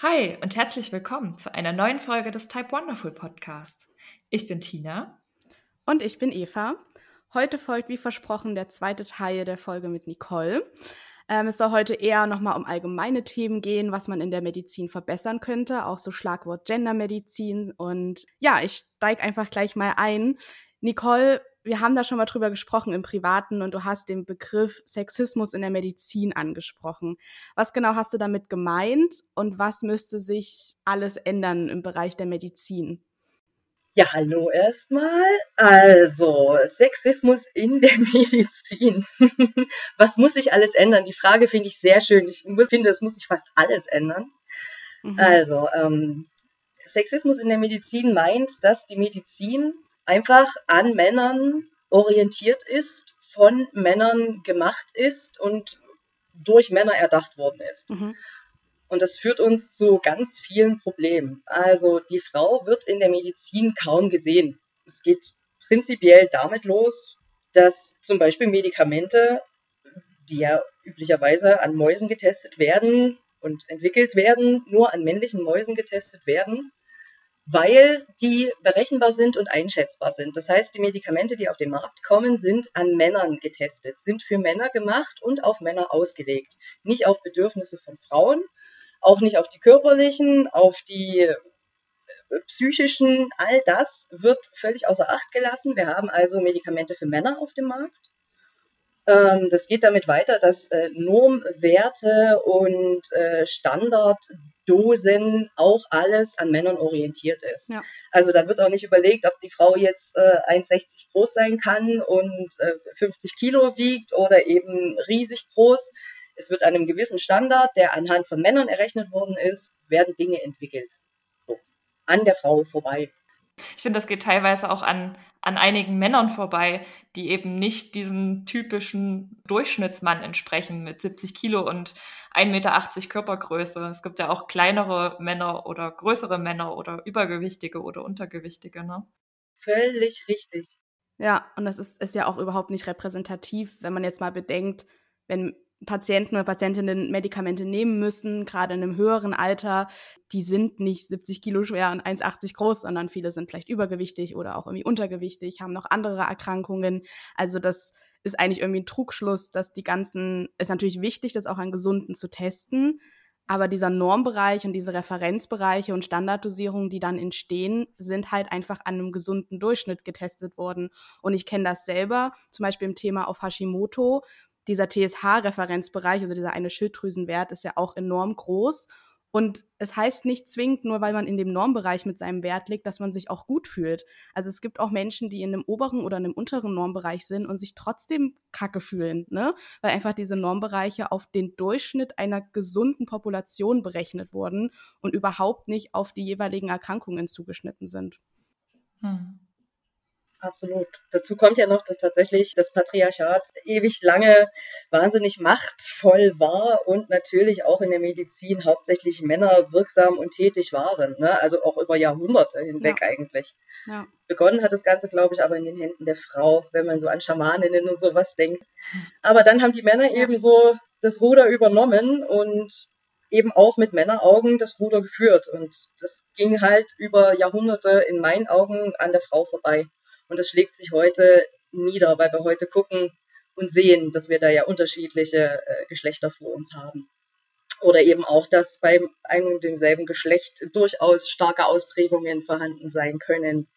Hi und herzlich willkommen zu einer neuen Folge des Type Wonderful Podcasts. Ich bin Tina. Und ich bin Eva. Heute folgt wie versprochen der zweite Teil der Folge mit Nicole. Ähm, es soll heute eher nochmal um allgemeine Themen gehen, was man in der Medizin verbessern könnte, auch so Schlagwort Gendermedizin. Und ja, ich steige einfach gleich mal ein. Nicole, wir haben da schon mal drüber gesprochen im Privaten und du hast den Begriff Sexismus in der Medizin angesprochen. Was genau hast du damit gemeint und was müsste sich alles ändern im Bereich der Medizin? Ja, hallo erstmal. Also, Sexismus in der Medizin. Was muss sich alles ändern? Die Frage finde ich sehr schön. Ich finde, es muss sich fast alles ändern. Mhm. Also, ähm, Sexismus in der Medizin meint, dass die Medizin einfach an Männern orientiert ist, von Männern gemacht ist und durch Männer erdacht worden ist. Mhm. Und das führt uns zu ganz vielen Problemen. Also die Frau wird in der Medizin kaum gesehen. Es geht prinzipiell damit los, dass zum Beispiel Medikamente, die ja üblicherweise an Mäusen getestet werden und entwickelt werden, nur an männlichen Mäusen getestet werden weil die berechenbar sind und einschätzbar sind. Das heißt, die Medikamente, die auf den Markt kommen, sind an Männern getestet, sind für Männer gemacht und auf Männer ausgelegt. Nicht auf Bedürfnisse von Frauen, auch nicht auf die körperlichen, auf die äh, psychischen, all das wird völlig außer Acht gelassen. Wir haben also Medikamente für Männer auf dem Markt ähm, das geht damit weiter, dass äh, Normwerte und äh, Standarddosen auch alles an Männern orientiert ist. Ja. Also da wird auch nicht überlegt, ob die Frau jetzt äh, 1,60 groß sein kann und äh, 50 Kilo wiegt oder eben riesig groß. Es wird an einem gewissen Standard, der anhand von Männern errechnet worden ist, werden Dinge entwickelt. So. An der Frau vorbei. Ich finde, das geht teilweise auch an, an einigen Männern vorbei, die eben nicht diesen typischen Durchschnittsmann entsprechen mit 70 Kilo und 1,80 Meter Körpergröße. Es gibt ja auch kleinere Männer oder größere Männer oder übergewichtige oder untergewichtige. Ne? Völlig richtig. Ja, und das ist, ist ja auch überhaupt nicht repräsentativ, wenn man jetzt mal bedenkt, wenn Patienten oder Patientinnen Medikamente nehmen müssen, gerade in einem höheren Alter, die sind nicht 70 Kilo schwer und 1,80 groß, sondern viele sind vielleicht übergewichtig oder auch irgendwie untergewichtig, haben noch andere Erkrankungen. Also das ist eigentlich irgendwie ein Trugschluss, dass die ganzen, ist natürlich wichtig, das auch an Gesunden zu testen, aber dieser Normbereich und diese Referenzbereiche und Standarddosierungen, die dann entstehen, sind halt einfach an einem gesunden Durchschnitt getestet worden. Und ich kenne das selber, zum Beispiel im Thema auf Hashimoto, dieser TSH-Referenzbereich, also dieser eine Schilddrüsenwert, ist ja auch enorm groß. Und es heißt nicht zwingend, nur weil man in dem Normbereich mit seinem Wert liegt, dass man sich auch gut fühlt. Also es gibt auch Menschen, die in einem oberen oder einem unteren Normbereich sind und sich trotzdem kacke fühlen, ne? Weil einfach diese Normbereiche auf den Durchschnitt einer gesunden Population berechnet wurden und überhaupt nicht auf die jeweiligen Erkrankungen zugeschnitten sind. Hm. Absolut. Dazu kommt ja noch, dass tatsächlich das Patriarchat ewig lange wahnsinnig machtvoll war und natürlich auch in der Medizin hauptsächlich Männer wirksam und tätig waren. Ne? Also auch über Jahrhunderte hinweg ja. eigentlich. Ja. Begonnen hat das Ganze, glaube ich, aber in den Händen der Frau, wenn man so an Schamaninnen und sowas denkt. Aber dann haben die Männer ja. eben so das Ruder übernommen und eben auch mit Männeraugen das Ruder geführt. Und das ging halt über Jahrhunderte in meinen Augen an der Frau vorbei. Und das schlägt sich heute nieder, weil wir heute gucken und sehen, dass wir da ja unterschiedliche äh, Geschlechter vor uns haben. Oder eben auch, dass beim ein und demselben Geschlecht durchaus starke Ausprägungen vorhanden sein können.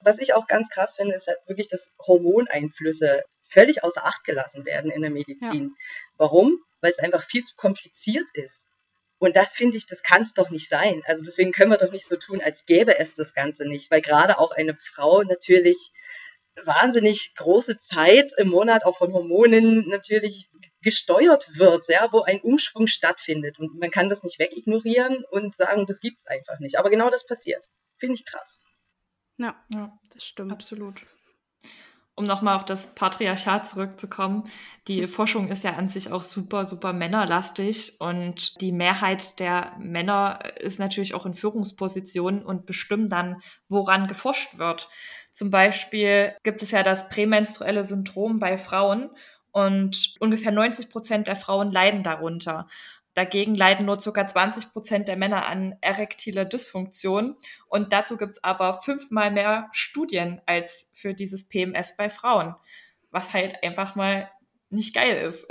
Was ich auch ganz krass finde, ist halt wirklich, dass Hormoneinflüsse völlig außer Acht gelassen werden in der Medizin. Ja. Warum? Weil es einfach viel zu kompliziert ist. Und das finde ich, das kann es doch nicht sein. Also deswegen können wir doch nicht so tun, als gäbe es das Ganze nicht, weil gerade auch eine Frau natürlich wahnsinnig große Zeit im Monat auch von Hormonen natürlich gesteuert wird, ja, wo ein Umschwung stattfindet. Und man kann das nicht wegignorieren und sagen, das gibt es einfach nicht. Aber genau das passiert. Finde ich krass. Ja, ja, das stimmt. Absolut um nochmal auf das Patriarchat zurückzukommen, die Forschung ist ja an sich auch super, super männerlastig und die Mehrheit der Männer ist natürlich auch in Führungspositionen und bestimmen dann, woran geforscht wird. Zum Beispiel gibt es ja das prämenstruelle Syndrom bei Frauen und ungefähr 90 Prozent der Frauen leiden darunter. Dagegen leiden nur ca. 20 Prozent der Männer an erektiler Dysfunktion. Und dazu gibt es aber fünfmal mehr Studien als für dieses PMS bei Frauen, was halt einfach mal nicht geil ist.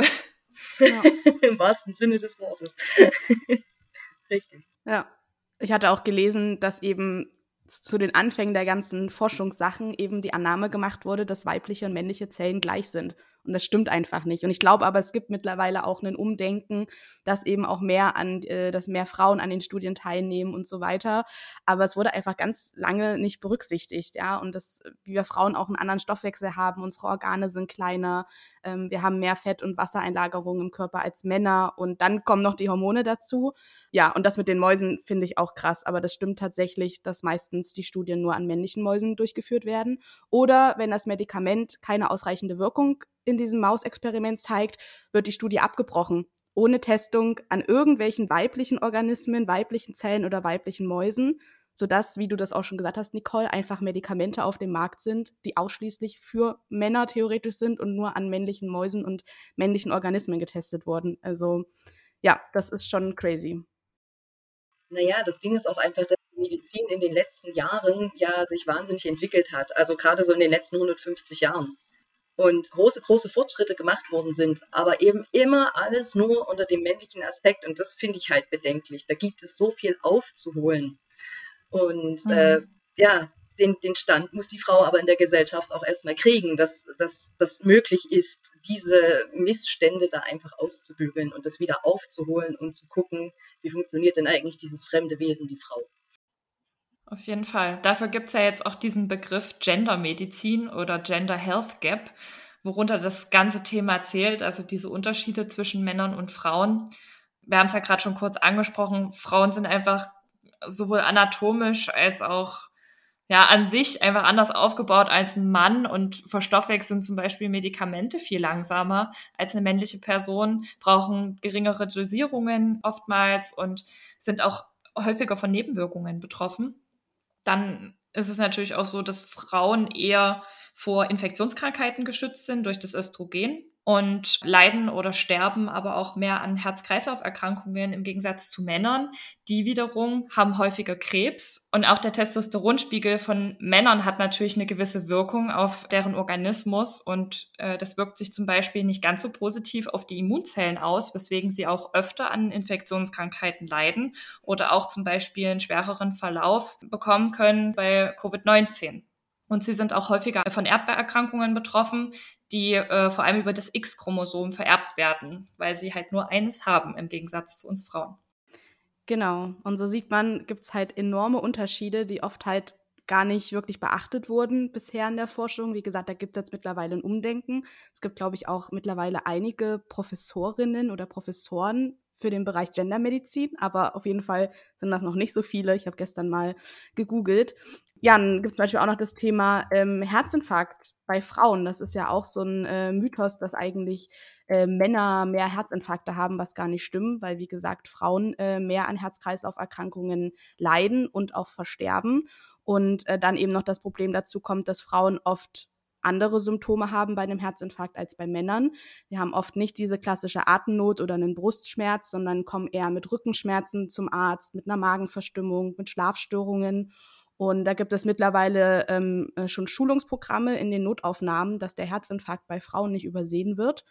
Ja. Im wahrsten Sinne des Wortes. Richtig. Ja. Ich hatte auch gelesen, dass eben zu den Anfängen der ganzen Forschungssachen eben die Annahme gemacht wurde, dass weibliche und männliche Zellen gleich sind. Und das stimmt einfach nicht. Und ich glaube aber, es gibt mittlerweile auch ein Umdenken, dass eben auch mehr an, äh, dass mehr Frauen an den Studien teilnehmen und so weiter. Aber es wurde einfach ganz lange nicht berücksichtigt, ja. Und dass wir Frauen auch einen anderen Stoffwechsel haben, unsere Organe sind kleiner, ähm, wir haben mehr Fett- und Wassereinlagerungen im Körper als Männer. Und dann kommen noch die Hormone dazu. Ja, und das mit den Mäusen finde ich auch krass. Aber das stimmt tatsächlich, dass meistens die Studien nur an männlichen Mäusen durchgeführt werden. Oder wenn das Medikament keine ausreichende Wirkung in diesem Mausexperiment zeigt, wird die Studie abgebrochen, ohne Testung an irgendwelchen weiblichen Organismen, weiblichen Zellen oder weiblichen Mäusen, sodass, wie du das auch schon gesagt hast, Nicole, einfach Medikamente auf dem Markt sind, die ausschließlich für Männer theoretisch sind und nur an männlichen Mäusen und männlichen Organismen getestet wurden. Also ja, das ist schon crazy. Naja, das Ding ist auch einfach, dass die Medizin in den letzten Jahren ja sich wahnsinnig entwickelt hat. Also gerade so in den letzten 150 Jahren und große, große Fortschritte gemacht worden sind, aber eben immer alles nur unter dem männlichen Aspekt und das finde ich halt bedenklich. Da gibt es so viel aufzuholen. Und mhm. äh, ja, den, den Stand muss die Frau aber in der Gesellschaft auch erstmal kriegen, dass das möglich ist, diese Missstände da einfach auszubügeln und das wieder aufzuholen und zu gucken, wie funktioniert denn eigentlich dieses fremde Wesen, die Frau. Auf jeden Fall. Dafür gibt es ja jetzt auch diesen Begriff Gendermedizin oder Gender Health Gap, worunter das ganze Thema zählt, also diese Unterschiede zwischen Männern und Frauen. Wir haben es ja gerade schon kurz angesprochen, Frauen sind einfach sowohl anatomisch als auch ja, an sich einfach anders aufgebaut als ein Mann und verstoffwechseln zum Beispiel Medikamente viel langsamer als eine männliche Person, brauchen geringere Dosierungen oftmals und sind auch häufiger von Nebenwirkungen betroffen dann ist es natürlich auch so, dass Frauen eher vor Infektionskrankheiten geschützt sind durch das Östrogen und leiden oder sterben aber auch mehr an Herz-Kreislauf-Erkrankungen im Gegensatz zu Männern. Die wiederum haben häufiger Krebs und auch der Testosteronspiegel von Männern hat natürlich eine gewisse Wirkung auf deren Organismus und äh, das wirkt sich zum Beispiel nicht ganz so positiv auf die Immunzellen aus, weswegen sie auch öfter an Infektionskrankheiten leiden oder auch zum Beispiel einen schwereren Verlauf bekommen können bei Covid-19. Und sie sind auch häufiger von Erbbeerkrankungen betroffen, die äh, vor allem über das X-Chromosom vererbt werden, weil sie halt nur eines haben im Gegensatz zu uns Frauen. Genau. Und so sieht man, gibt es halt enorme Unterschiede, die oft halt gar nicht wirklich beachtet wurden bisher in der Forschung. Wie gesagt, da gibt es jetzt mittlerweile ein Umdenken. Es gibt, glaube ich, auch mittlerweile einige Professorinnen oder Professoren für den Bereich Gendermedizin, aber auf jeden Fall sind das noch nicht so viele. Ich habe gestern mal gegoogelt. Ja, dann gibt es zum Beispiel auch noch das Thema ähm, Herzinfarkt bei Frauen. Das ist ja auch so ein äh, Mythos, dass eigentlich äh, Männer mehr Herzinfarkte haben, was gar nicht stimmt, weil wie gesagt Frauen äh, mehr an Herz-Kreislauf-Erkrankungen leiden und auch versterben. Und äh, dann eben noch das Problem dazu kommt, dass Frauen oft andere Symptome haben bei einem Herzinfarkt als bei Männern. Wir haben oft nicht diese klassische Atemnot oder einen Brustschmerz, sondern kommen eher mit Rückenschmerzen zum Arzt, mit einer Magenverstimmung, mit Schlafstörungen. Und da gibt es mittlerweile ähm, äh, schon Schulungsprogramme in den Notaufnahmen, dass der Herzinfarkt bei Frauen nicht übersehen wird.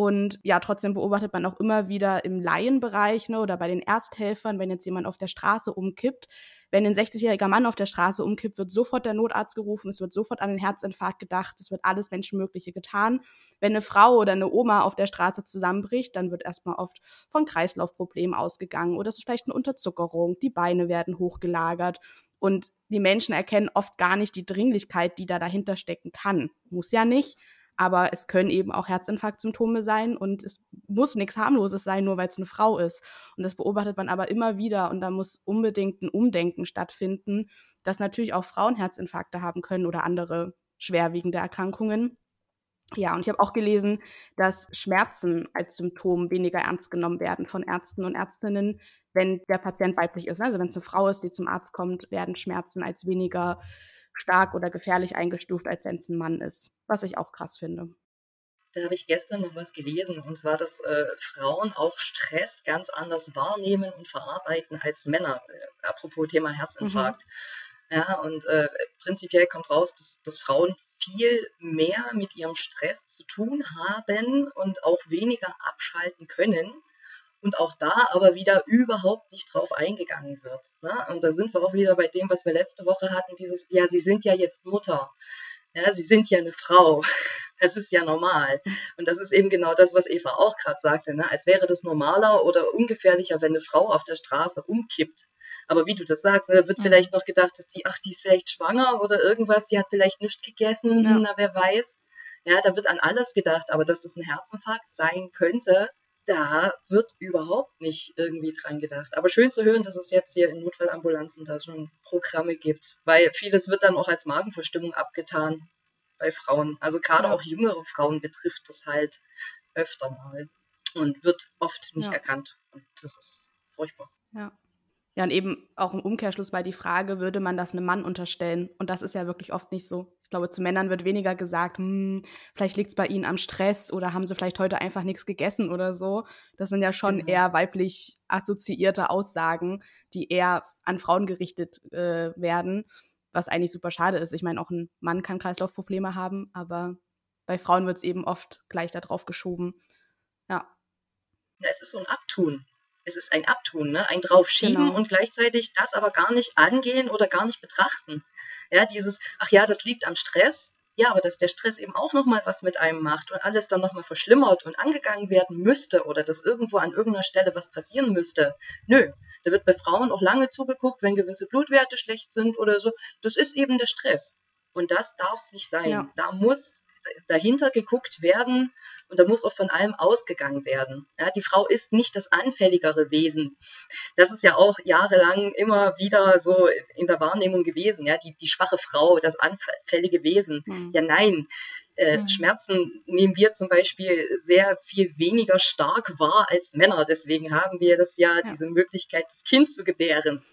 Und ja, trotzdem beobachtet man auch immer wieder im Laienbereich ne, oder bei den Ersthelfern, wenn jetzt jemand auf der Straße umkippt, wenn ein 60-jähriger Mann auf der Straße umkippt, wird sofort der Notarzt gerufen, es wird sofort an den Herzinfarkt gedacht, es wird alles Menschenmögliche getan. Wenn eine Frau oder eine Oma auf der Straße zusammenbricht, dann wird erstmal oft von Kreislaufproblemen ausgegangen oder es ist vielleicht eine Unterzuckerung, die Beine werden hochgelagert. Und die Menschen erkennen oft gar nicht die Dringlichkeit, die da dahinter stecken kann. Muss ja nicht, aber es können eben auch Herzinfarktsymptome sein und es muss nichts harmloses sein, nur weil es eine Frau ist. Und das beobachtet man aber immer wieder und da muss unbedingt ein Umdenken stattfinden, dass natürlich auch Frauen Herzinfarkte haben können oder andere schwerwiegende Erkrankungen. Ja, und ich habe auch gelesen, dass Schmerzen als Symptom weniger ernst genommen werden von Ärzten und Ärztinnen, wenn der Patient weiblich ist. Also wenn es eine Frau ist, die zum Arzt kommt, werden Schmerzen als weniger stark oder gefährlich eingestuft, als wenn es ein Mann ist. Was ich auch krass finde. da habe ich gestern noch was gelesen, und zwar, dass äh, Frauen auch Stress ganz anders wahrnehmen und verarbeiten als Männer. Äh, apropos Thema Herzinfarkt. Mhm. Ja, und äh, prinzipiell kommt raus, dass, dass Frauen viel mehr mit ihrem Stress zu tun haben und auch weniger abschalten können. Und auch da aber wieder überhaupt nicht drauf eingegangen wird. Ne? Und da sind wir auch wieder bei dem, was wir letzte Woche hatten, dieses, ja, sie sind ja jetzt Mutter. Ja, sie sind ja eine Frau. Das ist ja normal. Und das ist eben genau das, was Eva auch gerade sagte. Ne? Als wäre das normaler oder ungefährlicher, wenn eine Frau auf der Straße umkippt. Aber wie du das sagst, ne, wird mhm. vielleicht noch gedacht, dass die, ach, die ist vielleicht schwanger oder irgendwas, die hat vielleicht nichts gegessen, ja. na, wer weiß. Ja, da wird an alles gedacht, aber dass das ein Herzinfarkt sein könnte, da wird überhaupt nicht irgendwie dran gedacht. Aber schön zu hören, dass es jetzt hier in Notfallambulanzen da schon Programme gibt, weil vieles wird dann auch als Magenverstimmung abgetan bei Frauen. Also gerade ja. auch jüngere Frauen betrifft das halt öfter mal und wird oft nicht ja. erkannt. Und das ist furchtbar. Ja. Ja, und eben auch im Umkehrschluss bei die Frage, würde man das einem Mann unterstellen? Und das ist ja wirklich oft nicht so. Ich glaube, zu Männern wird weniger gesagt, hm, vielleicht liegt es bei ihnen am Stress oder haben sie vielleicht heute einfach nichts gegessen oder so. Das sind ja schon mhm. eher weiblich assoziierte Aussagen, die eher an Frauen gerichtet äh, werden, was eigentlich super schade ist. Ich meine, auch ein Mann kann Kreislaufprobleme haben, aber bei Frauen wird es eben oft gleich darauf geschoben. Ja. ja. Es ist so ein Abtun es ist ein Abtun, ne? ein draufschieben genau. und gleichzeitig das aber gar nicht angehen oder gar nicht betrachten. Ja, dieses, ach ja, das liegt am Stress. Ja, aber dass der Stress eben auch nochmal was mit einem macht und alles dann nochmal verschlimmert und angegangen werden müsste oder dass irgendwo an irgendeiner Stelle was passieren müsste. Nö, da wird bei Frauen auch lange zugeguckt, wenn gewisse Blutwerte schlecht sind oder so. Das ist eben der Stress. Und das darf es nicht sein. Ja. Da muss dahinter geguckt werden und da muss auch von allem ausgegangen werden. Ja, die Frau ist nicht das anfälligere Wesen. Das ist ja auch jahrelang immer wieder so in der Wahrnehmung gewesen. Ja, die, die schwache Frau, das anfällige Wesen. Mhm. Ja, nein. Äh, mhm. Schmerzen nehmen wir zum Beispiel sehr viel weniger stark wahr als Männer. Deswegen haben wir das ja, ja. diese Möglichkeit, das Kind zu gebären.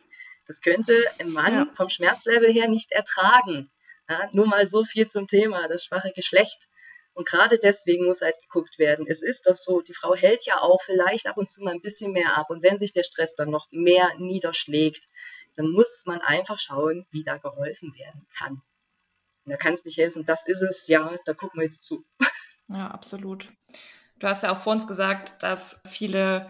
Das könnte ein Mann ja. vom Schmerzlevel her nicht ertragen. Ja, nur mal so viel zum Thema, das schwache Geschlecht. Und gerade deswegen muss halt geguckt werden. Es ist doch so, die Frau hält ja auch vielleicht ab und zu mal ein bisschen mehr ab. Und wenn sich der Stress dann noch mehr niederschlägt, dann muss man einfach schauen, wie da geholfen werden kann. Und da kann es nicht helfen, das ist es, ja, da gucken wir jetzt zu. Ja, absolut. Du hast ja auch vor uns gesagt, dass viele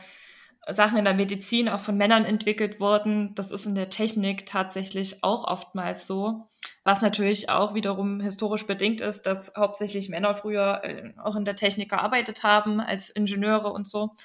Sachen in der Medizin auch von Männern entwickelt wurden. Das ist in der Technik tatsächlich auch oftmals so. Was natürlich auch wiederum historisch bedingt ist, dass hauptsächlich Männer früher äh, auch in der Technik gearbeitet haben als Ingenieure und so.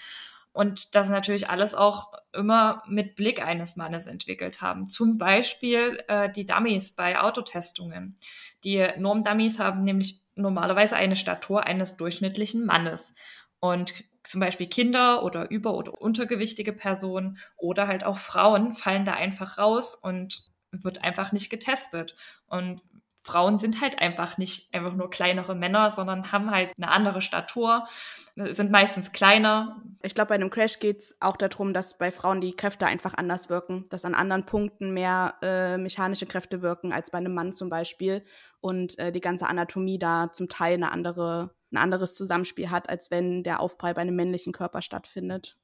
Und das natürlich alles auch immer mit Blick eines Mannes entwickelt haben. Zum Beispiel äh, die Dummies bei Autotestungen. Die Norm-Dummies haben nämlich normalerweise eine Statur eines durchschnittlichen Mannes. Und zum Beispiel Kinder oder über- oder untergewichtige Personen oder halt auch Frauen fallen da einfach raus und wird einfach nicht getestet. Und Frauen sind halt einfach nicht einfach nur kleinere Männer, sondern haben halt eine andere Statur, sind meistens kleiner. Ich glaube, bei einem Crash geht es auch darum, dass bei Frauen die Kräfte einfach anders wirken, dass an anderen Punkten mehr äh, mechanische Kräfte wirken als bei einem Mann zum Beispiel und äh, die ganze Anatomie da zum Teil eine andere, ein anderes Zusammenspiel hat, als wenn der Aufprall bei einem männlichen Körper stattfindet.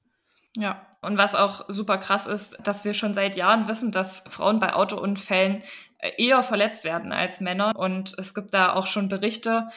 Ja, und was auch super krass ist, dass wir schon seit Jahren wissen, dass Frauen bei Autounfällen äh, eher verletzt werden als Männer. Und es gibt da auch schon Berichte,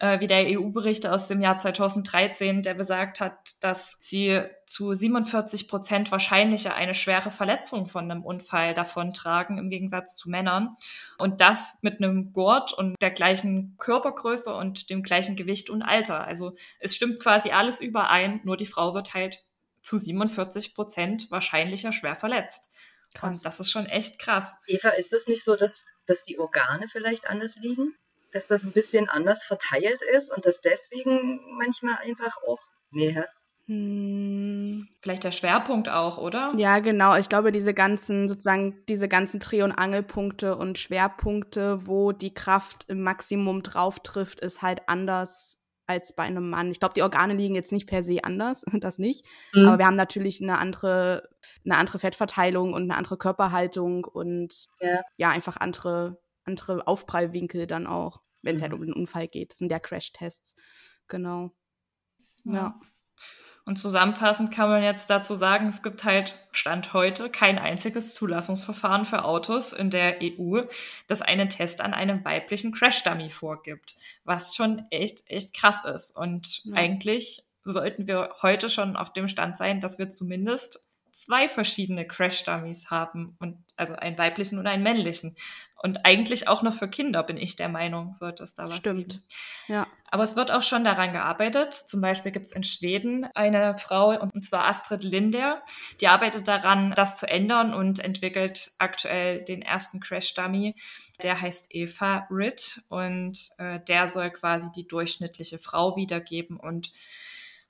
äh, wie der EU-Bericht aus dem Jahr 2013, der besagt hat, dass sie zu 47 Prozent wahrscheinlicher eine schwere Verletzung von einem Unfall davontragen, im Gegensatz zu Männern. Und das mit einem Gurt und der gleichen Körpergröße und dem gleichen Gewicht und Alter. Also es stimmt quasi alles überein, nur die Frau wird halt zu 47 Prozent wahrscheinlicher schwer verletzt. Krass. Und das ist schon echt krass. Eva, ist es nicht so, dass, dass die Organe vielleicht anders liegen? Dass das ein bisschen anders verteilt ist und dass deswegen manchmal einfach auch. Nee, hm. Vielleicht der Schwerpunkt auch, oder? Ja, genau. Ich glaube, diese ganzen, sozusagen, diese ganzen Dreh- und Angelpunkte und Schwerpunkte, wo die Kraft im Maximum drauf trifft, ist halt anders als bei einem Mann. Ich glaube, die Organe liegen jetzt nicht per se anders, das nicht. Mhm. Aber wir haben natürlich eine andere, eine andere Fettverteilung und eine andere Körperhaltung und ja, ja einfach andere, andere Aufprallwinkel dann auch, wenn es halt mhm. halt um den Unfall geht. Das sind ja Crash-Tests. genau. ja. ja. Und zusammenfassend kann man jetzt dazu sagen, es gibt halt Stand heute kein einziges Zulassungsverfahren für Autos in der EU, das einen Test an einem weiblichen Crash-Dummy vorgibt, was schon echt, echt krass ist. Und ja. eigentlich sollten wir heute schon auf dem Stand sein, dass wir zumindest zwei verschiedene Crash-Dummies haben und also einen weiblichen und einen männlichen. Und eigentlich auch noch für Kinder, bin ich der Meinung, sollte es da was Stimmt. geben. Ja. Aber es wird auch schon daran gearbeitet. Zum Beispiel gibt es in Schweden eine Frau, und zwar Astrid Linder, die arbeitet daran, das zu ändern und entwickelt aktuell den ersten Crash-Dummy. Der heißt Eva Ritt und äh, der soll quasi die durchschnittliche Frau wiedergeben und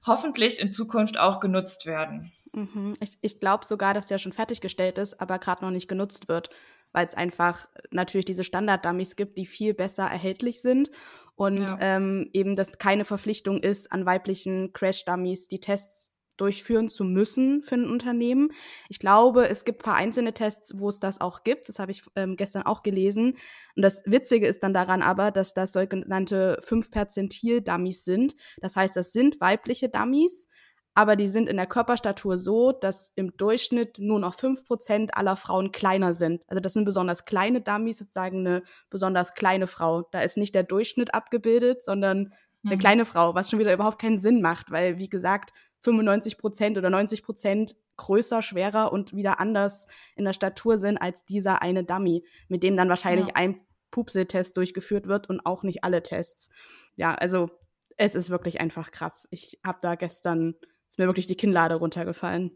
hoffentlich in Zukunft auch genutzt werden. Mhm. Ich, ich glaube sogar, dass der schon fertiggestellt ist, aber gerade noch nicht genutzt wird, weil es einfach natürlich diese Standard-Dummies gibt, die viel besser erhältlich sind und ja. ähm, eben das keine Verpflichtung ist, an weiblichen Crash-Dummies die Tests durchführen zu müssen für ein Unternehmen. Ich glaube, es gibt ein paar einzelne Tests, wo es das auch gibt. Das habe ich ähm, gestern auch gelesen. Und das Witzige ist dann daran aber, dass das sogenannte 5-Perzentil-Dummies sind. Das heißt, das sind weibliche Dummies, aber die sind in der Körperstatur so, dass im Durchschnitt nur noch 5% aller Frauen kleiner sind. Also das sind besonders kleine Dummies, sozusagen eine besonders kleine Frau. Da ist nicht der Durchschnitt abgebildet, sondern eine mhm. kleine Frau, was schon wieder überhaupt keinen Sinn macht, weil, wie gesagt, 95 Prozent oder 90 Prozent größer, schwerer und wieder anders in der Statur sind als dieser eine Dummy, mit dem dann wahrscheinlich ja. ein Pupse-Test durchgeführt wird und auch nicht alle Tests. Ja, also es ist wirklich einfach krass. Ich habe da gestern, ist mir wirklich die Kinnlade runtergefallen.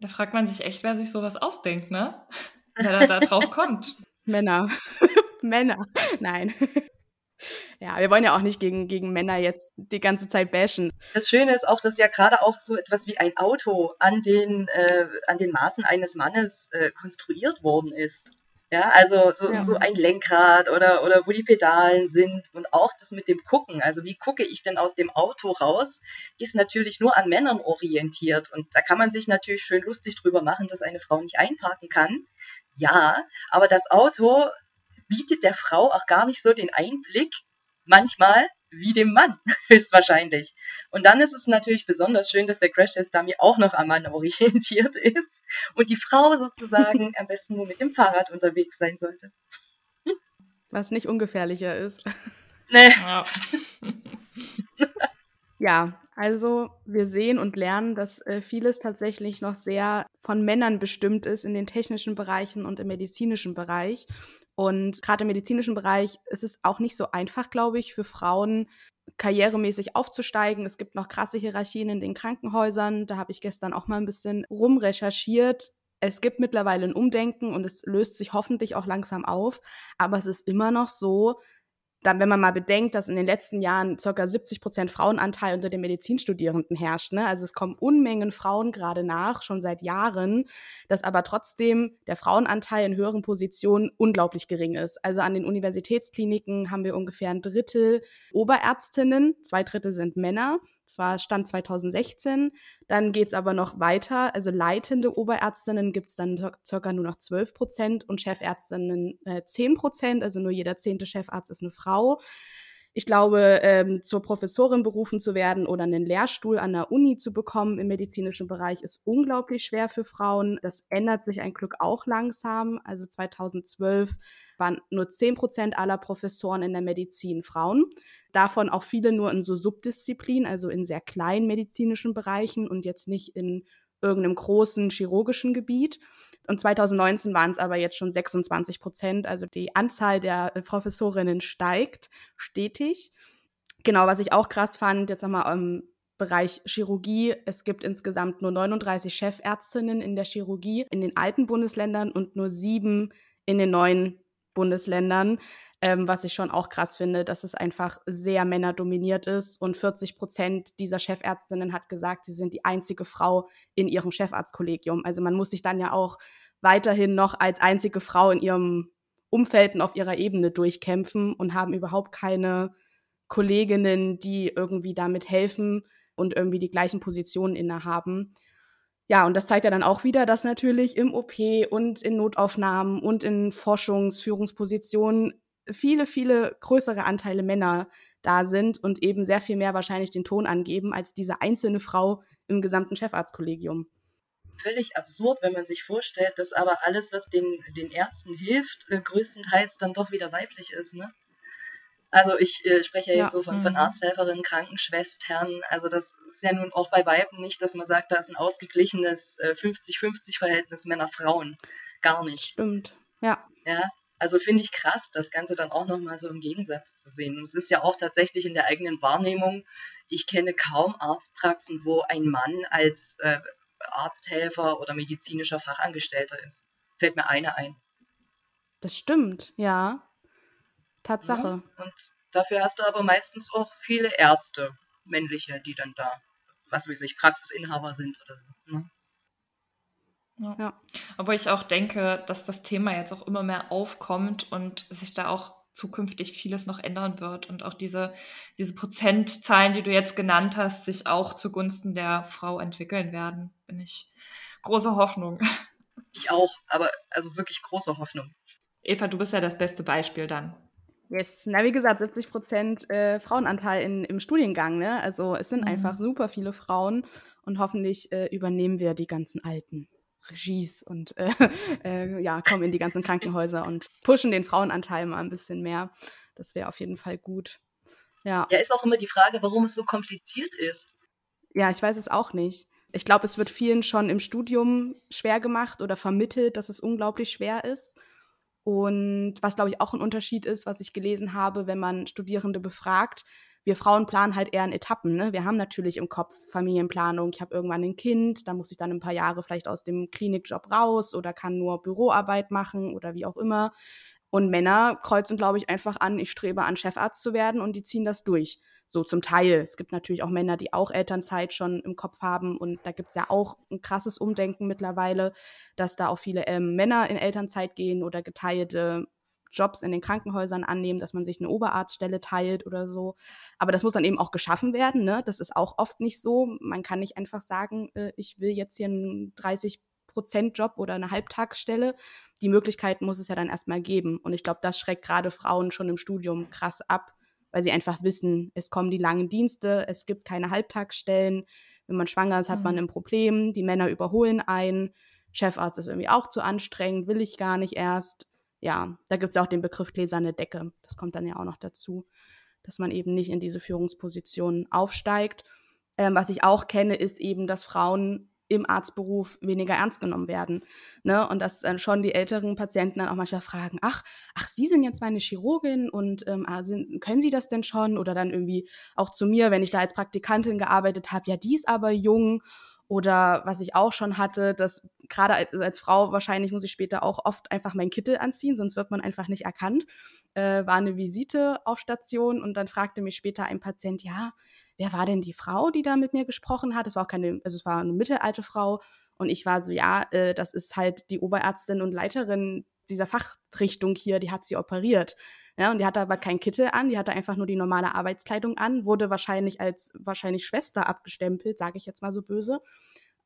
Da fragt man sich echt, wer sich sowas ausdenkt, ne? Wer da, da drauf kommt. Männer. Männer. Nein. Ja, wir wollen ja auch nicht gegen, gegen Männer jetzt die ganze Zeit bashen. Das Schöne ist auch, dass ja gerade auch so etwas wie ein Auto an den, äh, an den Maßen eines Mannes äh, konstruiert worden ist. Ja, also so, ja. so ein Lenkrad oder, oder wo die Pedalen sind und auch das mit dem Gucken. Also wie gucke ich denn aus dem Auto raus, ist natürlich nur an Männern orientiert. Und da kann man sich natürlich schön lustig drüber machen, dass eine Frau nicht einparken kann. Ja, aber das Auto bietet der Frau auch gar nicht so den Einblick, manchmal wie dem Mann, höchstwahrscheinlich. Und dann ist es natürlich besonders schön, dass der Crash Test Dummy auch noch am Mann orientiert ist und die Frau sozusagen am besten nur mit dem Fahrrad unterwegs sein sollte. Was nicht ungefährlicher ist. Nee. Ja. ja, also wir sehen und lernen, dass äh, vieles tatsächlich noch sehr von Männern bestimmt ist in den technischen Bereichen und im medizinischen Bereich. Und gerade im medizinischen Bereich ist es auch nicht so einfach, glaube ich, für Frauen karrieremäßig aufzusteigen. Es gibt noch krasse Hierarchien in den Krankenhäusern. Da habe ich gestern auch mal ein bisschen rumrecherchiert. Es gibt mittlerweile ein Umdenken und es löst sich hoffentlich auch langsam auf. Aber es ist immer noch so, dann, wenn man mal bedenkt, dass in den letzten Jahren circa 70 Prozent Frauenanteil unter den Medizinstudierenden herrscht, ne? also es kommen Unmengen Frauen gerade nach, schon seit Jahren, dass aber trotzdem der Frauenanteil in höheren Positionen unglaublich gering ist. Also an den Universitätskliniken haben wir ungefähr ein Drittel Oberärztinnen, zwei Drittel sind Männer das war Stand 2016. Dann geht's aber noch weiter. Also leitende Oberärztinnen gibt's dann circa nur noch 12 Prozent und Chefärztinnen äh, 10 Prozent. Also nur jeder zehnte Chefarzt ist eine Frau. Ich glaube, ähm, zur Professorin berufen zu werden oder einen Lehrstuhl an der Uni zu bekommen im medizinischen Bereich ist unglaublich schwer für Frauen. Das ändert sich ein Glück auch langsam. Also 2012 waren nur 10 Prozent aller Professoren in der Medizin Frauen. Davon auch viele nur in so Subdisziplinen, also in sehr kleinen medizinischen Bereichen und jetzt nicht in irgendeinem großen chirurgischen Gebiet. Und 2019 waren es aber jetzt schon 26 Prozent. Also die Anzahl der Professorinnen steigt stetig. Genau, was ich auch krass fand, jetzt nochmal im Bereich Chirurgie. Es gibt insgesamt nur 39 Chefärztinnen in der Chirurgie in den alten Bundesländern und nur sieben in den neuen Bundesländern ähm, was ich schon auch krass finde, dass es einfach sehr männerdominiert ist. Und 40 Prozent dieser Chefärztinnen hat gesagt, sie sind die einzige Frau in ihrem Chefarztkollegium. Also man muss sich dann ja auch weiterhin noch als einzige Frau in ihrem Umfeld und auf ihrer Ebene durchkämpfen und haben überhaupt keine Kolleginnen, die irgendwie damit helfen und irgendwie die gleichen Positionen innehaben. Ja, und das zeigt ja dann auch wieder, dass natürlich im OP und in Notaufnahmen und in Forschungsführungspositionen viele, viele größere Anteile Männer da sind und eben sehr viel mehr wahrscheinlich den Ton angeben als diese einzelne Frau im gesamten Chefarztkollegium. Völlig absurd, wenn man sich vorstellt, dass aber alles, was den, den Ärzten hilft, äh, größtenteils dann doch wieder weiblich ist. Ne? Also ich äh, spreche ja jetzt so von, von mhm. Arzthelferinnen, Krankenschwestern. Also das ist ja nun auch bei Weiben nicht, dass man sagt, da ist ein ausgeglichenes äh, 50-50-Verhältnis Männer-Frauen. Gar nicht. Stimmt, ja. Ja, also finde ich krass, das Ganze dann auch nochmal so im Gegensatz zu sehen. Und es ist ja auch tatsächlich in der eigenen Wahrnehmung, ich kenne kaum Arztpraxen, wo ein Mann als äh, Arzthelfer oder medizinischer Fachangestellter ist. Fällt mir eine ein. Das stimmt, ja. Tatsache. Ja, und dafür hast du aber meistens auch viele Ärzte, männliche, die dann da, was weiß ich, Praxisinhaber sind oder so. Ne? Ja. ja. Obwohl ich auch denke, dass das Thema jetzt auch immer mehr aufkommt und sich da auch zukünftig vieles noch ändern wird und auch diese, diese Prozentzahlen, die du jetzt genannt hast, sich auch zugunsten der Frau entwickeln werden, bin ich große Hoffnung. Ich auch, aber also wirklich große Hoffnung. Eva, du bist ja das beste Beispiel dann. Yes, na wie gesagt, 70 Prozent äh, Frauenanteil in, im Studiengang, ne? Also es sind mhm. einfach super viele Frauen und hoffentlich äh, übernehmen wir die ganzen alten Regies und äh, äh, ja, kommen in die ganzen Krankenhäuser und pushen den Frauenanteil mal ein bisschen mehr. Das wäre auf jeden Fall gut. Ja. ja, ist auch immer die Frage, warum es so kompliziert ist. Ja, ich weiß es auch nicht. Ich glaube, es wird vielen schon im Studium schwer gemacht oder vermittelt, dass es unglaublich schwer ist. Und was, glaube ich, auch ein Unterschied ist, was ich gelesen habe, wenn man Studierende befragt, wir Frauen planen halt eher in Etappen. Ne? Wir haben natürlich im Kopf Familienplanung. Ich habe irgendwann ein Kind, da muss ich dann ein paar Jahre vielleicht aus dem Klinikjob raus oder kann nur Büroarbeit machen oder wie auch immer. Und Männer kreuzen, glaube ich, einfach an, ich strebe an, Chefarzt zu werden und die ziehen das durch so zum Teil. Es gibt natürlich auch Männer, die auch Elternzeit schon im Kopf haben und da gibt es ja auch ein krasses Umdenken mittlerweile, dass da auch viele ähm, Männer in Elternzeit gehen oder geteilte Jobs in den Krankenhäusern annehmen, dass man sich eine Oberarztstelle teilt oder so. Aber das muss dann eben auch geschaffen werden. Ne? Das ist auch oft nicht so. Man kann nicht einfach sagen, äh, ich will jetzt hier einen 30% Job oder eine Halbtagsstelle. Die Möglichkeit muss es ja dann erstmal geben. Und ich glaube, das schreckt gerade Frauen schon im Studium krass ab, weil sie einfach wissen, es kommen die langen Dienste, es gibt keine Halbtagsstellen. Wenn man schwanger ist, hat mhm. man ein Problem, die Männer überholen einen. Chefarzt ist irgendwie auch zu anstrengend, will ich gar nicht erst. Ja, da gibt es ja auch den Begriff gläserne Decke. Das kommt dann ja auch noch dazu, dass man eben nicht in diese Führungsposition aufsteigt. Ähm, was ich auch kenne, ist eben, dass Frauen im Arztberuf weniger ernst genommen werden. Ne? Und dass dann schon die älteren Patienten dann auch manchmal fragen, ach, ach, Sie sind jetzt meine Chirurgin und ähm, ah, sind, können Sie das denn schon? Oder dann irgendwie auch zu mir, wenn ich da als Praktikantin gearbeitet habe, ja, die ist aber jung. Oder was ich auch schon hatte, dass gerade als, als, Frau wahrscheinlich muss ich später auch oft einfach meinen Kittel anziehen, sonst wird man einfach nicht erkannt. Äh, war eine Visite auf Station und dann fragte mich später ein Patient, ja, wer war denn die Frau, die da mit mir gesprochen hat? Es war auch keine, also es war eine mittelalte Frau. Und ich war so, ja, äh, das ist halt die Oberärztin und Leiterin dieser Fachrichtung hier, die hat sie operiert. Ja, und die hatte aber kein Kittel an, die hatte einfach nur die normale Arbeitskleidung an, wurde wahrscheinlich als wahrscheinlich Schwester abgestempelt, sage ich jetzt mal so böse.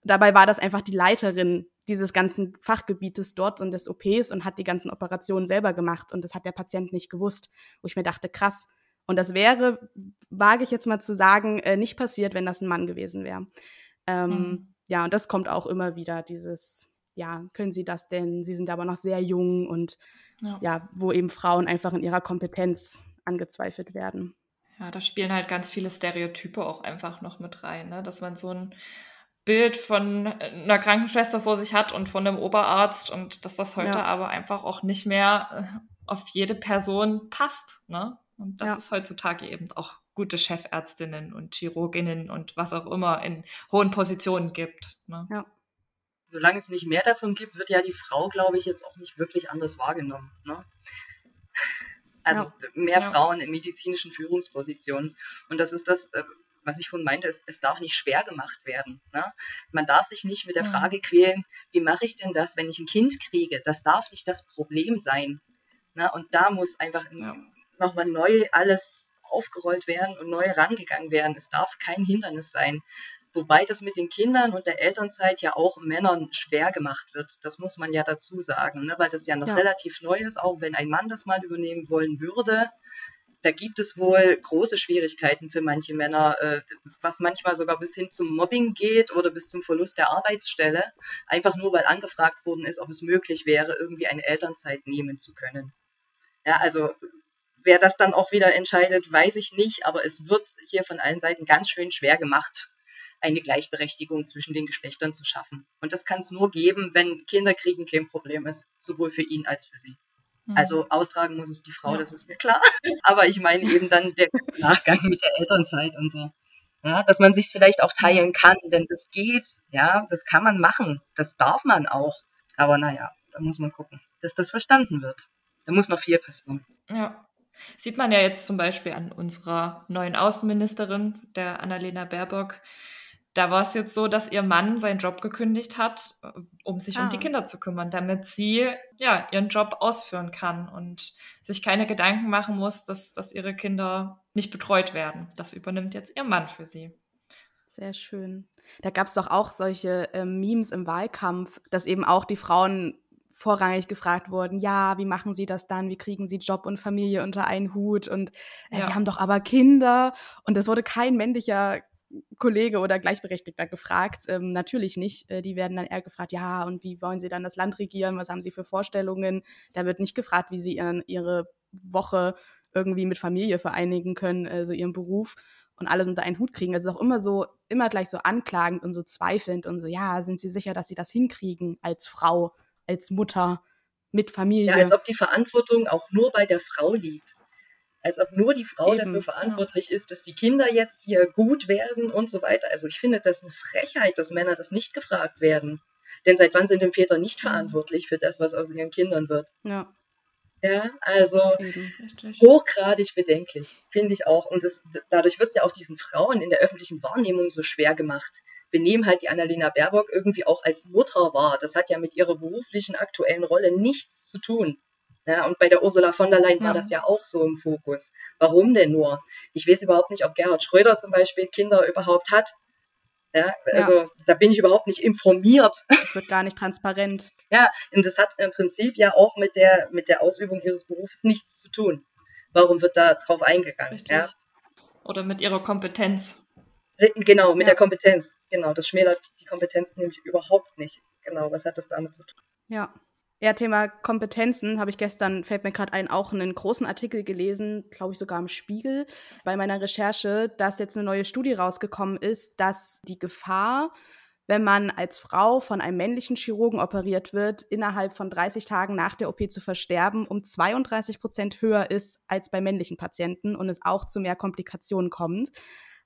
Dabei war das einfach die Leiterin dieses ganzen Fachgebietes dort und des OPs und hat die ganzen Operationen selber gemacht und das hat der Patient nicht gewusst, wo ich mir dachte, krass, und das wäre, wage ich jetzt mal zu sagen, äh, nicht passiert, wenn das ein Mann gewesen wäre. Ähm, mhm. Ja, und das kommt auch immer wieder, dieses, ja, können Sie das denn? Sie sind aber noch sehr jung und ja, ja wo eben Frauen einfach in ihrer Kompetenz angezweifelt werden. Ja, da spielen halt ganz viele Stereotype auch einfach noch mit rein, ne? dass man so ein Bild von einer Krankenschwester vor sich hat und von einem Oberarzt und dass das heute ja. aber einfach auch nicht mehr äh, auf jede Person passt. Ne? Und dass ja. es heutzutage eben auch gute Chefärztinnen und Chirurginnen und was auch immer in hohen Positionen gibt. Ne? Ja. Solange es nicht mehr davon gibt, wird ja die Frau, glaube ich, jetzt auch nicht wirklich anders wahrgenommen. Ne? Also ja. mehr ja. Frauen in medizinischen Führungspositionen. Und das ist das, äh, was ich schon meinte, es, es darf nicht schwer gemacht werden. Ne? Man darf sich nicht mit der Frage quälen, wie mache ich denn das, wenn ich ein Kind kriege? Das darf nicht das Problem sein. Ne? Und da muss einfach ja nochmal neu alles aufgerollt werden und neu rangegangen werden. Es darf kein Hindernis sein. Wobei das mit den Kindern und der Elternzeit ja auch Männern schwer gemacht wird. Das muss man ja dazu sagen, ne? weil das ja noch ja. relativ neu ist. Auch wenn ein Mann das mal übernehmen wollen würde, da gibt es wohl große Schwierigkeiten für manche Männer, äh, was manchmal sogar bis hin zum Mobbing geht oder bis zum Verlust der Arbeitsstelle, einfach nur weil angefragt worden ist, ob es möglich wäre, irgendwie eine Elternzeit nehmen zu können. Ja, also wer das dann auch wieder entscheidet, weiß ich nicht, aber es wird hier von allen Seiten ganz schön schwer gemacht, eine Gleichberechtigung zwischen den Geschlechtern zu schaffen. Und das kann es nur geben, wenn Kinderkriegen kein Problem ist, sowohl für ihn als für sie. Mhm. Also austragen muss es die Frau, ja. das ist mir klar. Aber ich meine eben dann der Nachgang mit der Elternzeit und so. Ja, dass man sich vielleicht auch teilen kann, denn das geht, ja, das kann man machen, das darf man auch. Aber naja, da muss man gucken, dass das verstanden wird. Da muss noch viel passieren. Ja. Sieht man ja jetzt zum Beispiel an unserer neuen Außenministerin, der Annalena Baerbock, da war es jetzt so, dass ihr Mann seinen Job gekündigt hat, äh, um sich ah. um die ah. Kinder zu kümmern, damit sie ja ihren Job ausführen kann und sich keine Gedanken machen muss, dass, dass ihre Kinder nicht betreut werden. Das übernimmt jetzt ihr Mann für sie. Sehr schön. Da gab es doch auch solche äh, Memes im Wahlkampf, dass eben auch die Frauen vorrangig gefragt wurden, ja, wie machen Sie das dann? Wie kriegen Sie Job und Familie unter einen Hut? Und äh, ja. Sie haben doch aber Kinder. Und es wurde kein männlicher Kollege oder Gleichberechtigter gefragt. Ähm, natürlich nicht. Äh, die werden dann eher gefragt, ja, und wie wollen sie dann das Land regieren? Was haben sie für Vorstellungen? Da wird nicht gefragt, wie sie ihren, ihre Woche irgendwie mit Familie vereinigen können, also ihren Beruf und alles unter einen Hut kriegen. Also auch immer so, immer gleich so anklagend und so zweifelnd und so, ja, sind sie sicher, dass sie das hinkriegen als Frau, als Mutter, mit Familie? Ja, als ob die Verantwortung auch nur bei der Frau liegt als ob nur die Frau Eben, dafür verantwortlich ja. ist, dass die Kinder jetzt hier gut werden und so weiter. Also ich finde das eine Frechheit, dass Männer das nicht gefragt werden. Denn seit wann sind denn Väter nicht mhm. verantwortlich für das, was aus ihren Kindern wird? Ja. Ja, also hochgradig bedenklich, finde ich auch. Und das, dadurch wird es ja auch diesen Frauen in der öffentlichen Wahrnehmung so schwer gemacht. Wir nehmen halt die Annalena Baerbock irgendwie auch als Mutter wahr. Das hat ja mit ihrer beruflichen aktuellen Rolle nichts zu tun. Ja, und bei der Ursula von der Leyen ja. war das ja auch so im Fokus. Warum denn nur? Ich weiß überhaupt nicht, ob Gerhard Schröder zum Beispiel Kinder überhaupt hat. Ja, also ja. da bin ich überhaupt nicht informiert. Es wird gar nicht transparent. Ja, und das hat im Prinzip ja auch mit der, mit der Ausübung ihres Berufes nichts zu tun. Warum wird da drauf eingegangen? Richtig. Ja? Oder mit ihrer Kompetenz. Genau, mit ja. der Kompetenz. Genau, das schmälert die Kompetenz nämlich überhaupt nicht. Genau, was hat das damit zu tun? Ja, ja, Thema Kompetenzen habe ich gestern, fällt mir gerade ein, auch einen großen Artikel gelesen, glaube ich sogar im Spiegel, bei meiner Recherche, dass jetzt eine neue Studie rausgekommen ist, dass die Gefahr, wenn man als Frau von einem männlichen Chirurgen operiert wird, innerhalb von 30 Tagen nach der OP zu versterben, um 32 Prozent höher ist als bei männlichen Patienten und es auch zu mehr Komplikationen kommt.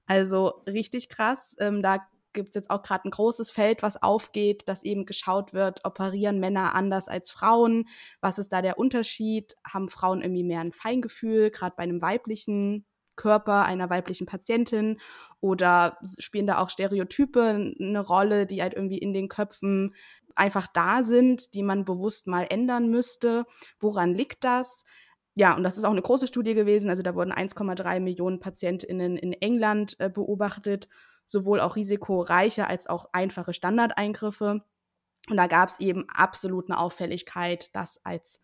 Also richtig krass. Ähm, da gibt es jetzt auch gerade ein großes Feld, was aufgeht, dass eben geschaut wird, operieren Männer anders als Frauen? Was ist da der Unterschied? Haben Frauen irgendwie mehr ein Feingefühl, gerade bei einem weiblichen Körper einer weiblichen Patientin? Oder spielen da auch Stereotype eine Rolle, die halt irgendwie in den Köpfen einfach da sind, die man bewusst mal ändern müsste? Woran liegt das? ja, und das ist auch eine große Studie gewesen. Also da wurden 1,3 Millionen PatientInnen in England äh, beobachtet sowohl auch risikoreiche als auch einfache Standardeingriffe. Und da gab es eben absolut eine Auffälligkeit, dass als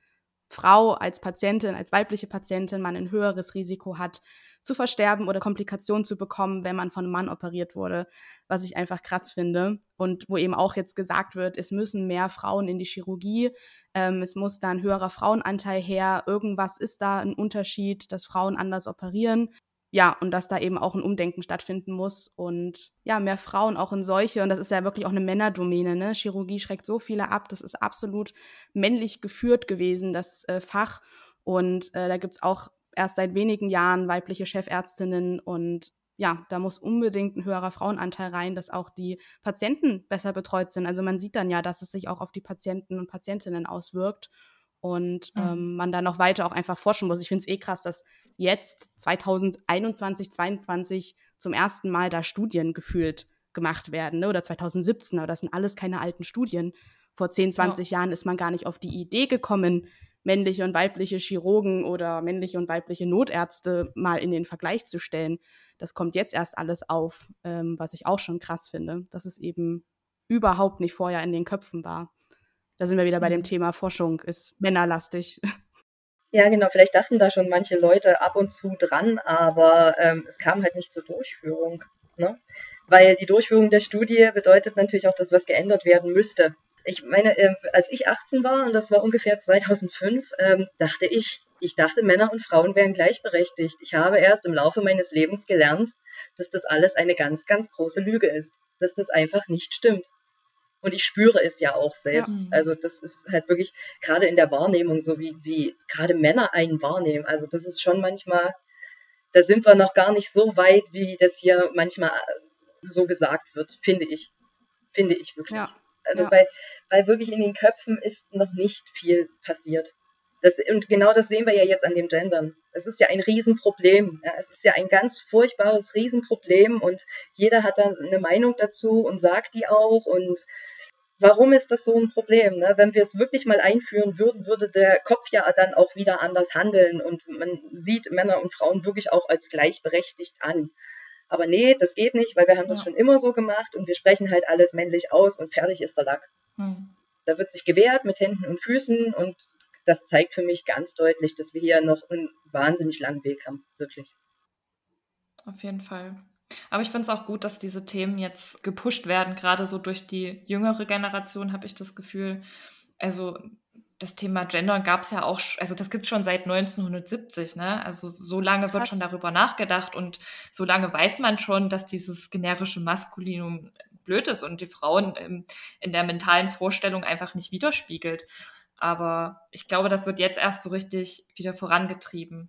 Frau, als Patientin, als weibliche Patientin man ein höheres Risiko hat, zu versterben oder Komplikationen zu bekommen, wenn man von einem Mann operiert wurde, was ich einfach krass finde. Und wo eben auch jetzt gesagt wird, es müssen mehr Frauen in die Chirurgie, ähm, es muss da ein höherer Frauenanteil her, irgendwas ist da ein Unterschied, dass Frauen anders operieren ja, und dass da eben auch ein Umdenken stattfinden muss und ja, mehr Frauen auch in solche, und das ist ja wirklich auch eine Männerdomäne, ne? Chirurgie schreckt so viele ab, das ist absolut männlich geführt gewesen, das äh, Fach. Und äh, da gibt's auch erst seit wenigen Jahren weibliche Chefärztinnen und ja, da muss unbedingt ein höherer Frauenanteil rein, dass auch die Patienten besser betreut sind. Also man sieht dann ja, dass es sich auch auf die Patienten und Patientinnen auswirkt und mhm. ähm, man da noch weiter auch einfach forschen muss. Ich finde es eh krass, dass jetzt 2021, 2022 zum ersten Mal da Studien gefühlt gemacht werden, ne? oder 2017, aber das sind alles keine alten Studien. Vor 10, 20 ja. Jahren ist man gar nicht auf die Idee gekommen, männliche und weibliche Chirurgen oder männliche und weibliche Notärzte mal in den Vergleich zu stellen. Das kommt jetzt erst alles auf, ähm, was ich auch schon krass finde, dass es eben überhaupt nicht vorher in den Köpfen war. Da sind wir wieder bei dem mhm. Thema Forschung, ist männerlastig. Ja, genau, vielleicht dachten da schon manche Leute ab und zu dran, aber ähm, es kam halt nicht zur Durchführung. Ne? Weil die Durchführung der Studie bedeutet natürlich auch, dass was geändert werden müsste. Ich meine, äh, als ich 18 war, und das war ungefähr 2005, ähm, dachte ich, ich dachte, Männer und Frauen wären gleichberechtigt. Ich habe erst im Laufe meines Lebens gelernt, dass das alles eine ganz, ganz große Lüge ist. Dass das einfach nicht stimmt. Und ich spüre es ja auch selbst. Ja. Also das ist halt wirklich gerade in der Wahrnehmung, so wie, wie gerade Männer einen wahrnehmen. Also das ist schon manchmal, da sind wir noch gar nicht so weit, wie das hier manchmal so gesagt wird, finde ich. Finde ich wirklich. Ja. Also ja. Weil, weil wirklich in den Köpfen ist noch nicht viel passiert. Das, und genau das sehen wir ja jetzt an dem Gendern. Es ist ja ein Riesenproblem. Ja, es ist ja ein ganz furchtbares Riesenproblem und jeder hat da eine Meinung dazu und sagt die auch. Und warum ist das so ein Problem? Ne? Wenn wir es wirklich mal einführen würden, würde der Kopf ja dann auch wieder anders handeln und man sieht Männer und Frauen wirklich auch als gleichberechtigt an. Aber nee, das geht nicht, weil wir haben das ja. schon immer so gemacht und wir sprechen halt alles männlich aus und fertig ist der Lack. Hm. Da wird sich gewehrt mit Händen und Füßen und das zeigt für mich ganz deutlich, dass wir hier noch einen wahnsinnig langen Weg haben, wirklich. Auf jeden Fall. Aber ich finde es auch gut, dass diese Themen jetzt gepusht werden, gerade so durch die jüngere Generation, habe ich das Gefühl. Also das Thema Gender gab es ja auch, also das gibt es schon seit 1970, ne? Also so lange Krass. wird schon darüber nachgedacht und so lange weiß man schon, dass dieses generische Maskulinum blöd ist und die Frauen in, in der mentalen Vorstellung einfach nicht widerspiegelt. Aber ich glaube, das wird jetzt erst so richtig wieder vorangetrieben.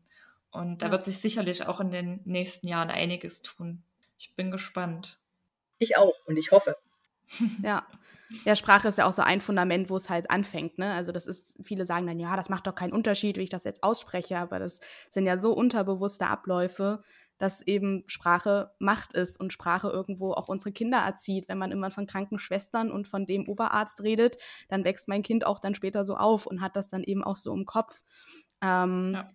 Und da ja. wird sich sicherlich auch in den nächsten Jahren einiges tun. Ich bin gespannt. Ich auch und ich hoffe. Ja. Ja, Sprache ist ja auch so ein Fundament, wo es halt anfängt. Ne? Also das ist, viele sagen dann, ja, das macht doch keinen Unterschied, wie ich das jetzt ausspreche, aber das sind ja so unterbewusste Abläufe, dass eben Sprache Macht ist und Sprache irgendwo auch unsere Kinder erzieht. Wenn man immer von Krankenschwestern und von dem Oberarzt redet, dann wächst mein Kind auch dann später so auf und hat das dann eben auch so im Kopf. Ähm, ja.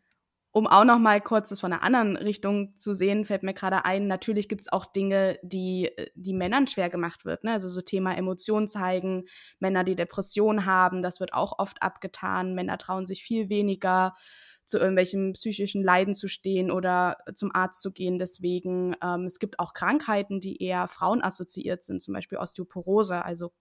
Um auch noch mal kurz das von einer anderen Richtung zu sehen, fällt mir gerade ein, natürlich gibt es auch Dinge, die, die Männern schwer gemacht wird. Ne? Also so Thema Emotionen zeigen, Männer, die Depressionen haben, das wird auch oft abgetan. Männer trauen sich viel weniger zu irgendwelchen psychischen Leiden zu stehen oder zum Arzt zu gehen. Deswegen, ähm, es gibt auch Krankheiten, die eher frauenassoziiert sind, zum Beispiel Osteoporose, also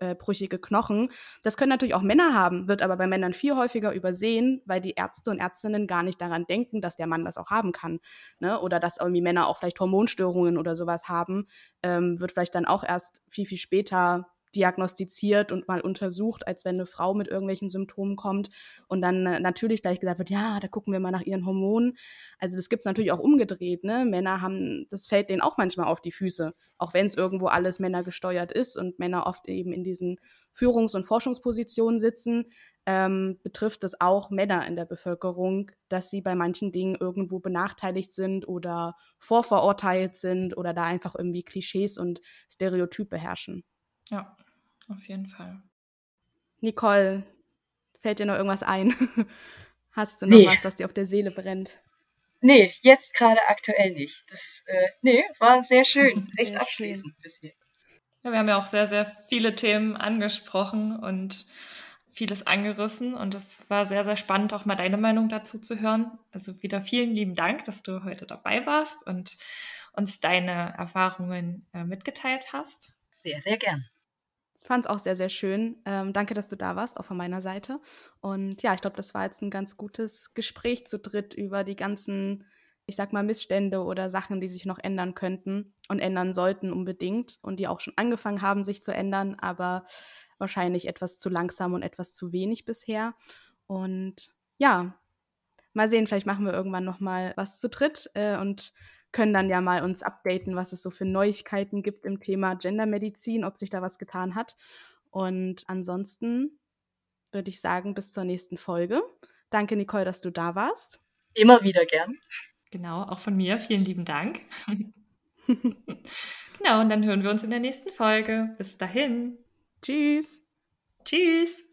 äh, brüchige Knochen. Das können natürlich auch Männer haben, wird aber bei Männern viel häufiger übersehen, weil die Ärzte und Ärztinnen gar nicht daran denken, dass der Mann das auch haben kann. Ne? Oder dass irgendwie Männer auch vielleicht Hormonstörungen oder sowas haben, ähm, wird vielleicht dann auch erst viel, viel später diagnostiziert und mal untersucht, als wenn eine Frau mit irgendwelchen Symptomen kommt und dann äh, natürlich gleich gesagt wird, ja, da gucken wir mal nach ihren Hormonen. Also das gibt es natürlich auch umgedreht, ne? Männer haben, das fällt denen auch manchmal auf die Füße, auch wenn es irgendwo alles Männer gesteuert ist und Männer oft eben in diesen Führungs- und Forschungspositionen sitzen, ähm, betrifft es auch Männer in der Bevölkerung, dass sie bei manchen Dingen irgendwo benachteiligt sind oder vorverurteilt sind oder da einfach irgendwie Klischees und Stereotype herrschen. Ja, auf jeden Fall. Nicole, fällt dir noch irgendwas ein? Hast du noch nee. was, was dir auf der Seele brennt? Nee, jetzt gerade aktuell nicht. Das, äh, nee, war sehr schön. Echt sehr abschließend schön. Ja, wir haben ja auch sehr, sehr viele Themen angesprochen und vieles angerissen und es war sehr, sehr spannend, auch mal deine Meinung dazu zu hören. Also wieder vielen lieben Dank, dass du heute dabei warst und uns deine Erfahrungen äh, mitgeteilt hast. Sehr, sehr gern. Ich fand es auch sehr, sehr schön. Ähm, danke, dass du da warst, auch von meiner Seite. Und ja, ich glaube, das war jetzt ein ganz gutes Gespräch zu dritt über die ganzen, ich sag mal, Missstände oder Sachen, die sich noch ändern könnten und ändern sollten unbedingt und die auch schon angefangen haben, sich zu ändern, aber wahrscheinlich etwas zu langsam und etwas zu wenig bisher. Und ja, mal sehen, vielleicht machen wir irgendwann noch mal was zu dritt äh, und können dann ja mal uns updaten, was es so für Neuigkeiten gibt im Thema Gendermedizin, ob sich da was getan hat. Und ansonsten würde ich sagen, bis zur nächsten Folge. Danke, Nicole, dass du da warst. Immer wieder gern. Genau, auch von mir. Vielen lieben Dank. genau, und dann hören wir uns in der nächsten Folge. Bis dahin. Tschüss. Tschüss.